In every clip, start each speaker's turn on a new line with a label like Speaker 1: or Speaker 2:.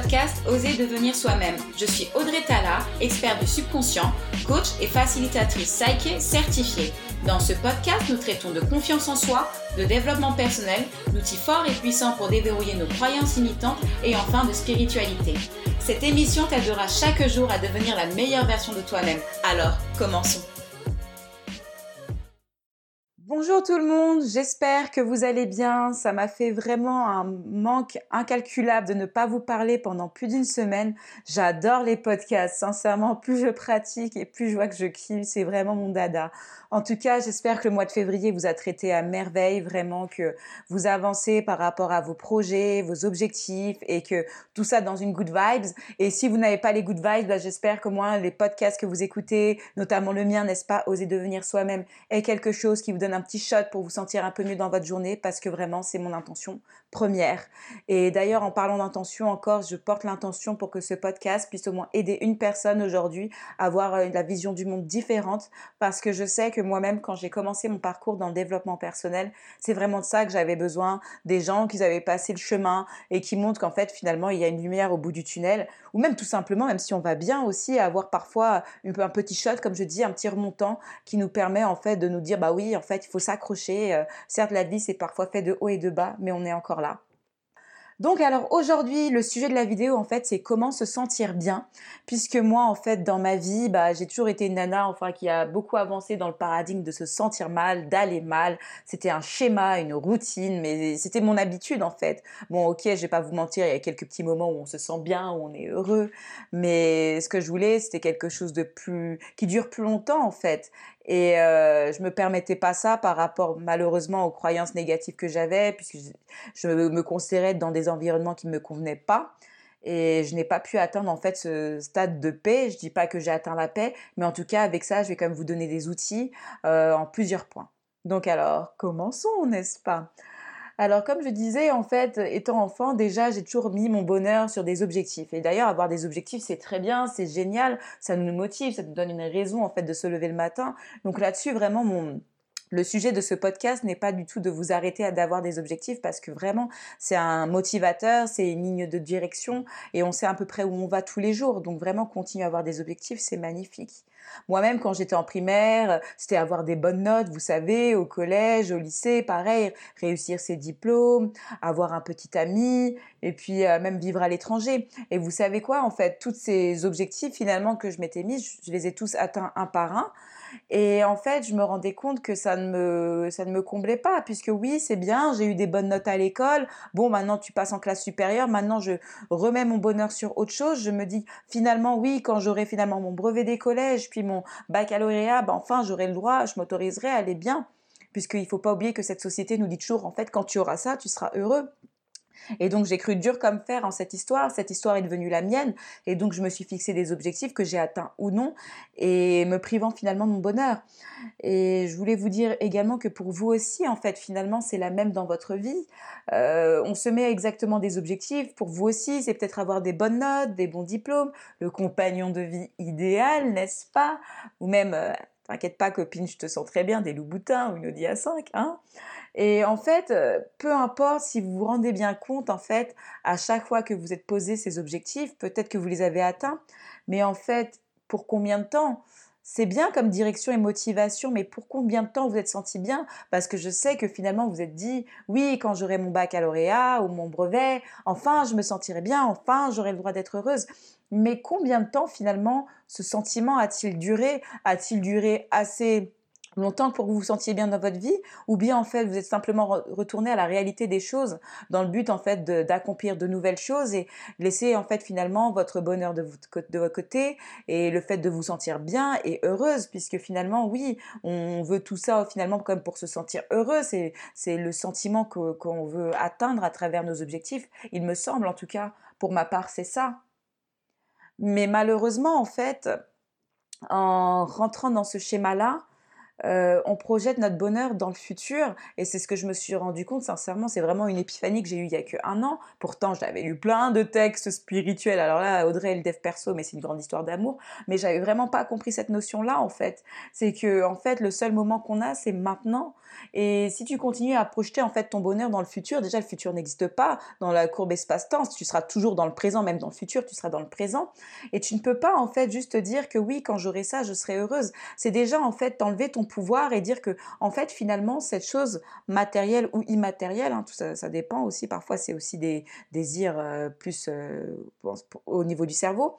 Speaker 1: podcast Oser devenir soi-même. Je suis Audrey Tala, experte du subconscient, coach et facilitatrice Psyche certifiée. Dans ce podcast, nous traitons de confiance en soi, de développement personnel, d'outils forts et puissants pour déverrouiller nos croyances limitantes et enfin de spiritualité. Cette émission t'aidera chaque jour à devenir la meilleure version de toi-même. Alors, commençons. Bonjour tout le monde, j'espère que vous allez bien. Ça m'a fait vraiment un manque incalculable de ne pas vous parler pendant plus d'une semaine. J'adore les podcasts, sincèrement, plus je pratique et plus je vois que je kiffe, c'est vraiment mon dada. En tout cas, j'espère que le mois de février vous a traité à merveille, vraiment que vous avancez par rapport à vos projets, vos objectifs et que tout ça dans une good vibes. Et si vous n'avez pas les good vibes, bah, j'espère que moi, les podcasts que vous écoutez, notamment le mien, n'est-ce pas, Oser devenir soi-même, est quelque chose qui vous donne un petit shot pour vous sentir un peu mieux dans votre journée parce que vraiment, c'est mon intention première. Et d'ailleurs, en parlant d'intention encore, je porte l'intention pour que ce podcast puisse au moins aider une personne aujourd'hui à avoir euh, la vision du monde différente parce que je sais que moi-même, quand j'ai commencé mon parcours dans le développement personnel, c'est vraiment de ça que j'avais besoin, des gens qui avaient passé le chemin et qui montrent qu'en fait, finalement, il y a une lumière au bout du tunnel ou même tout simplement, même si on va bien aussi, avoir parfois un, petit shot, comme je dis, un petit remontant qui nous permet en fait de nous dire, bah oui, en fait, il faut s'accrocher. Euh, certes, la vie, c'est parfois fait de haut et de bas, mais on est encore donc alors aujourd'hui, le sujet de la vidéo en fait, c'est comment se sentir bien, puisque moi en fait dans ma vie, bah, j'ai toujours été une nana enfin qui a beaucoup avancé dans le paradigme de se sentir mal, d'aller mal. C'était un schéma, une routine, mais c'était mon habitude en fait. Bon ok, je vais pas vous mentir, il y a quelques petits moments où on se sent bien, on est heureux, mais ce que je voulais, c'était quelque chose de plus qui dure plus longtemps en fait. Et euh, je me permettais pas ça par rapport malheureusement aux croyances négatives que j'avais, puisque je, me considérais dans des environnements qui ne me convenaient pas. Et je n'ai pas pu atteindre en fait ce stade de paix. Je dis pas que j'ai atteint la paix, mais en tout cas avec ça, je vais quand même vous donner des outils euh, en plusieurs points. Donc alors, commençons, n'est-ce pas? Alors, comme je disais, en fait, étant enfant, déjà, j'ai toujours mis mon bonheur sur des objectifs. Et d'ailleurs, avoir des objectifs, c'est très bien, c'est génial, ça nous motive, ça nous donne une raison, en fait, de se lever le matin. Donc là-dessus, vraiment, mon, le sujet de ce podcast n'est pas du tout de vous arrêter à d'avoir des objectifs parce que vraiment c'est un motivateur, c'est une ligne de direction et on sait à peu près où on va tous les jours. Donc vraiment continuer à avoir des objectifs, c'est magnifique. Moi-même, quand j'étais en primaire, c'était avoir des bonnes notes, vous savez, au collège, au lycée, pareil, réussir ses diplômes, avoir un petit ami, et puis euh, même vivre à l'étranger. Et vous savez quoi, en fait, tous ces objectifs finalement que je m'étais mis, je les ai tous atteints un par un. Et en fait, je me rendais compte que ça ne me, ça ne me comblait pas, puisque oui, c'est bien, j'ai eu des bonnes notes à l'école. Bon, maintenant tu passes en classe supérieure, maintenant je remets mon bonheur sur autre chose. Je me dis finalement, oui, quand j'aurai finalement mon brevet des collèges, puis mon baccalauréat, ben enfin j'aurai le droit, je m'autoriserai à aller bien. Puisqu'il ne faut pas oublier que cette société nous dit toujours, en fait, quand tu auras ça, tu seras heureux. Et donc j'ai cru dur comme fer en cette histoire, cette histoire est devenue la mienne, et donc je me suis fixé des objectifs que j'ai atteints ou non, et me privant finalement de mon bonheur. Et je voulais vous dire également que pour vous aussi, en fait, finalement, c'est la même dans votre vie. Euh, on se met exactement des objectifs. Pour vous aussi, c'est peut-être avoir des bonnes notes, des bons diplômes, le compagnon de vie idéal, n'est-ce pas? Ou même, euh, t'inquiète pas copine, je te sens très bien, des loups boutins ou une Audi A5, hein et en fait, euh, peu importe si vous vous rendez bien compte, en fait, à chaque fois que vous êtes posé ces objectifs, peut-être que vous les avez atteints, mais en fait, pour combien de temps? C'est bien comme direction et motivation, mais pour combien de temps vous êtes senti bien? Parce que je sais que finalement vous êtes dit, oui, quand j'aurai mon baccalauréat ou mon brevet, enfin je me sentirai bien, enfin j'aurai le droit d'être heureuse. Mais combien de temps finalement ce sentiment a-t-il duré? A-t-il duré assez longtemps pour que vous vous sentiez bien dans votre vie, ou bien en fait vous êtes simplement retourné à la réalité des choses dans le but en fait d'accomplir de, nouvelles choses et laisser en fait finalement votre bonheur de, de votre côté et le fait de vous sentir bien et heureuse puisque finalement oui on veut tout ça finalement comme pour se sentir heureux. C'est c'est le sentiment qu'on veut atteindre à travers nos objectifs il me semble. En tout cas pour ma part c'est ça. Mais malheureusement en fait en rentrant dans ce schéma là euh, on projette notre bonheur dans le futur. Et c'est ce que je me suis rendu compte, sincèrement, c'est vraiment une épiphanie que j'ai eue il y a qu'un an. Pourtant, j'avais lu plein de textes spirituels. Alors là, Audrey le dev perso, mais c'est une grande histoire d'amour. Mais j'avais vraiment pas compris cette notion-là, en fait. C'est que, en fait, le seul moment qu'on a, c'est maintenant. Et si tu continues à projeter en fait ton bonheur dans le futur, déjà le futur n'existe pas dans la courbe espace-temps, tu seras toujours dans le présent, même dans le futur, tu seras dans le présent. Et tu ne peux pas en fait juste te dire que oui, quand j'aurai ça, je serai heureuse. C'est déjà en fait t'enlever ton pouvoir et dire que en fait finalement cette chose matérielle ou immatérielle, hein, tout ça, dépend aussi. Parfois c'est aussi des désirs euh, plus euh, au niveau du cerveau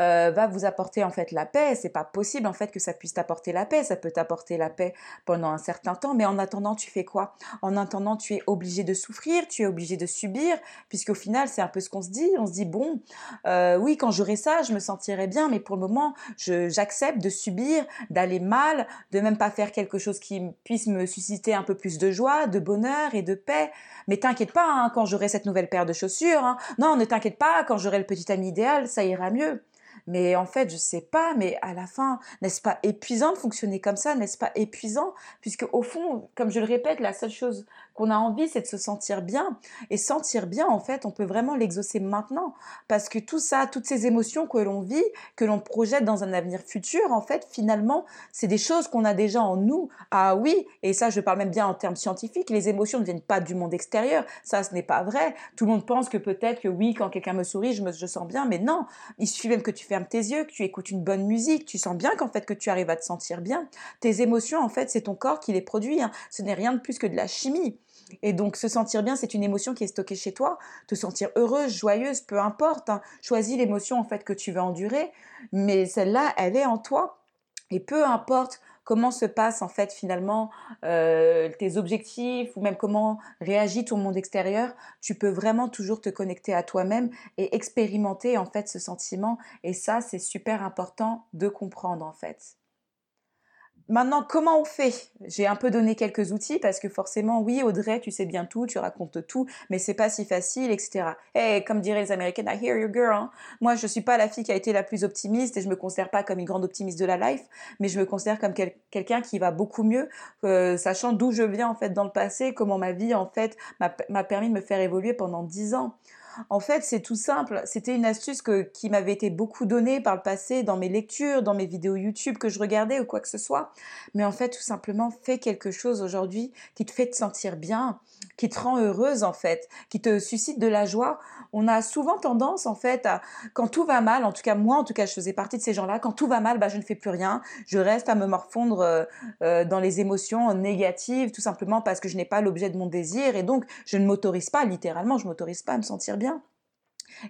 Speaker 1: euh, va vous apporter en fait la paix. C'est pas possible en fait que ça puisse t'apporter la paix. Ça peut t'apporter la paix pendant un certain temps, mais en attendant, tu fais quoi? En attendant, tu es obligé de souffrir, tu es obligé de subir, puisqu'au final, c'est un peu ce qu'on se dit. On se dit bon, euh, oui, quand j'aurai ça, je me sentirai bien, mais pour le moment, j'accepte de subir, d'aller mal, de même pas faire quelque chose qui puisse me susciter un peu plus de joie, de bonheur et de paix. Mais t'inquiète pas, hein, quand j'aurai cette nouvelle paire de chaussures, hein. non, ne t'inquiète pas, quand j'aurai le petit ami idéal, ça ira mieux. Mais en fait, je sais pas, mais à la fin, n'est-ce pas épuisant de fonctionner comme ça? N'est-ce pas épuisant? Puisque au fond, comme je le répète, la seule chose qu'on a envie, c'est de se sentir bien. Et sentir bien, en fait, on peut vraiment l'exaucer maintenant. Parce que tout ça, toutes ces émotions que l'on vit, que l'on projette dans un avenir futur, en fait, finalement, c'est des choses qu'on a déjà en nous. Ah oui, et ça, je parle même bien en termes scientifiques, les émotions ne viennent pas du monde extérieur. Ça, ce n'est pas vrai. Tout le monde pense que peut-être que oui, quand quelqu'un me sourit, je me je sens bien. Mais non, il suffit même que tu fermes tes yeux, que tu écoutes une bonne musique, tu sens bien qu'en fait, que tu arrives à te sentir bien. Tes émotions, en fait, c'est ton corps qui les produit. Hein. Ce n'est rien de plus que de la chimie. Et donc se sentir bien, c'est une émotion qui est stockée chez toi. Te sentir heureuse, joyeuse, peu importe. Hein. Choisis l'émotion en fait que tu veux endurer, mais celle-là, elle est en toi. Et peu importe comment se passent en fait finalement euh, tes objectifs ou même comment réagit ton monde extérieur, tu peux vraiment toujours te connecter à toi-même et expérimenter en fait ce sentiment. Et ça, c'est super important de comprendre en fait. Maintenant, comment on fait? J'ai un peu donné quelques outils parce que forcément, oui, Audrey, tu sais bien tout, tu racontes tout, mais c'est pas si facile, etc. Et comme diraient les Américaines, I hear you, girl. Hein. Moi, je suis pas la fille qui a été la plus optimiste et je me considère pas comme une grande optimiste de la life, mais je me considère comme quelqu'un qui va beaucoup mieux, euh, sachant d'où je viens en fait dans le passé, comment ma vie en fait m'a permis de me faire évoluer pendant dix ans. En fait, c'est tout simple. C'était une astuce qui m'avait été beaucoup donnée par le passé dans mes lectures, dans mes vidéos YouTube que je regardais ou quoi que ce soit. Mais en fait, tout simplement, fais quelque chose aujourd'hui qui te fait te sentir bien, qui te rend heureuse en fait, qui te suscite de la joie. On a souvent tendance en fait à, quand tout va mal, en tout cas moi, en tout cas, je faisais partie de ces gens-là. Quand tout va mal, bah, je ne fais plus rien. Je reste à me morfondre euh, euh, dans les émotions négatives, tout simplement parce que je n'ai pas l'objet de mon désir et donc je ne m'autorise pas, littéralement, je m'autorise pas à me sentir bien bien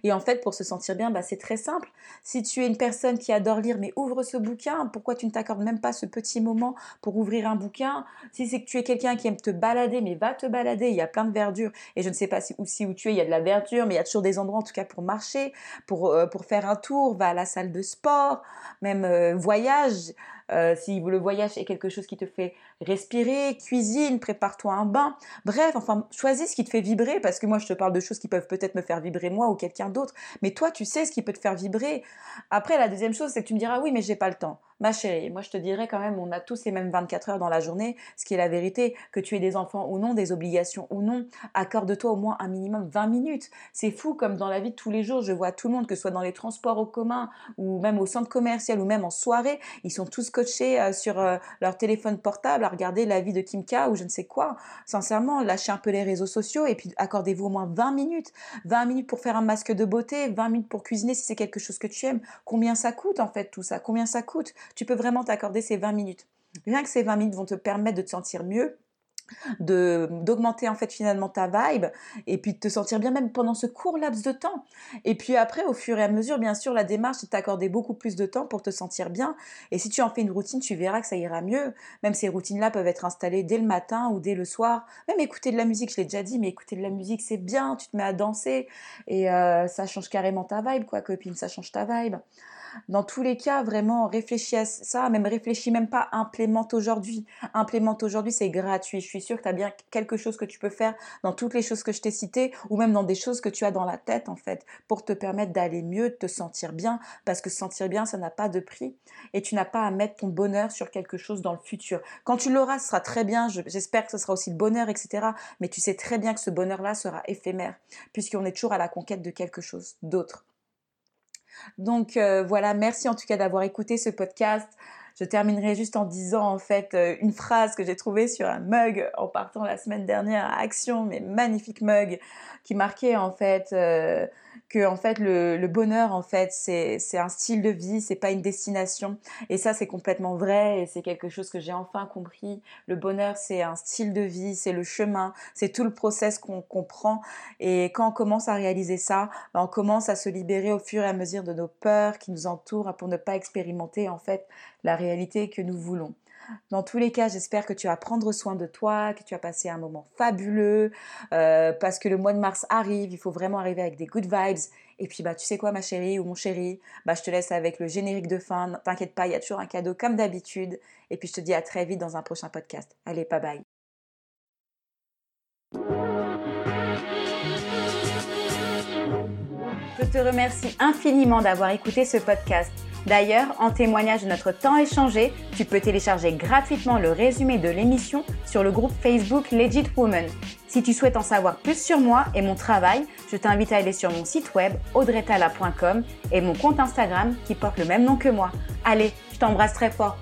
Speaker 1: et en fait, pour se sentir bien, bah, c'est très simple. Si tu es une personne qui adore lire, mais ouvre ce bouquin, pourquoi tu ne t'accordes même pas ce petit moment pour ouvrir un bouquin? Si c'est que tu es quelqu'un qui aime te balader, mais va te balader, il y a plein de verdure. Et je ne sais pas si, où tu es, il y a de la verdure, mais il y a toujours des endroits en tout cas pour marcher, pour, euh, pour faire un tour, va à la salle de sport, même euh, voyage. Euh, si le voyage est quelque chose qui te fait respirer, cuisine, prépare-toi un bain. Bref, enfin, choisis ce qui te fait vibrer parce que moi, je te parle de choses qui peuvent peut-être me faire vibrer moi ou quelqu'un d'autre. Mais toi, tu sais ce qui peut te faire vibrer. Après, la deuxième chose, c'est que tu me diras oui, mais j'ai pas le temps. Ma chérie, moi je te dirais quand même, on a tous les mêmes 24 heures dans la journée, ce qui est la vérité, que tu aies des enfants ou non, des obligations ou non, accorde-toi au moins un minimum 20 minutes. C'est fou comme dans la vie de tous les jours, je vois tout le monde, que ce soit dans les transports au commun ou même au centre commercial ou même en soirée, ils sont tous coachés euh, sur euh, leur téléphone portable à regarder la vie de Kim K ou je ne sais quoi. Sincèrement, lâchez un peu les réseaux sociaux et puis accordez-vous au moins 20 minutes. 20 minutes pour faire un masque de beauté, 20 minutes pour cuisiner si c'est quelque chose que tu aimes. Combien ça coûte en fait tout ça? Combien ça coûte? Tu peux vraiment t'accorder ces 20 minutes. Rien que ces 20 minutes vont te permettre de te sentir mieux, de d'augmenter en fait finalement ta vibe et puis de te sentir bien même pendant ce court laps de temps. Et puis après au fur et à mesure bien sûr la démarche c'est t'accorder beaucoup plus de temps pour te sentir bien. Et si tu en fais une routine tu verras que ça ira mieux. Même ces routines là peuvent être installées dès le matin ou dès le soir. Même écouter de la musique je l'ai déjà dit mais écouter de la musique c'est bien tu te mets à danser et euh, ça change carrément ta vibe quoi copine ça change ta vibe dans tous les cas, vraiment, réfléchis à ça, même réfléchis même pas, implémente aujourd'hui. Implémente aujourd'hui, c'est gratuit. Je suis sûre que tu as bien quelque chose que tu peux faire dans toutes les choses que je t'ai citées, ou même dans des choses que tu as dans la tête, en fait, pour te permettre d'aller mieux, de te sentir bien, parce que se sentir bien, ça n'a pas de prix, et tu n'as pas à mettre ton bonheur sur quelque chose dans le futur. Quand tu l'auras, ce sera très bien, j'espère que ce sera aussi le bonheur, etc. Mais tu sais très bien que ce bonheur-là sera éphémère, puisqu'on est toujours à la conquête de quelque chose d'autre. Donc euh, voilà, merci en tout cas d'avoir écouté ce podcast. Je terminerai juste en disant en fait euh, une phrase que j'ai trouvée sur un mug en partant la semaine dernière à Action, mais magnifique mug qui marquait en fait euh, que en fait le, bonheur en fait c'est un style de vie, c'est pas une destination. Et ça c'est complètement vrai et c'est quelque chose que j'ai enfin compris. Le bonheur c'est un style de vie, c'est le chemin, c'est tout le process qu'on comprend. Et quand on commence à réaliser ça, ben, on commence à se libérer au fur et à mesure de nos peurs qui nous entourent pour ne pas expérimenter en fait la réalité que nous voulons. Dans tous les cas, j'espère que tu vas prendre soin de toi, que tu vas passer un moment fabuleux, euh, parce que le mois de mars arrive, il faut vraiment arriver avec des good vibes. Et puis, bah, tu sais quoi, ma chérie ou mon chéri, bah, je te laisse avec le générique de fin. T'inquiète pas, il y a toujours un cadeau comme d'habitude. Et puis, je te dis à très vite dans un prochain podcast. Allez, bye bye. Je te remercie infiniment d'avoir écouté ce podcast. D'ailleurs, en témoignage de notre temps échangé, tu peux télécharger gratuitement le résumé de l'émission sur le groupe Facebook Legit Woman. Si tu souhaites en savoir plus sur moi et mon travail, je t'invite à aller sur mon site web audretala.com et mon compte Instagram qui porte le même nom que moi. Allez, je t'embrasse très fort.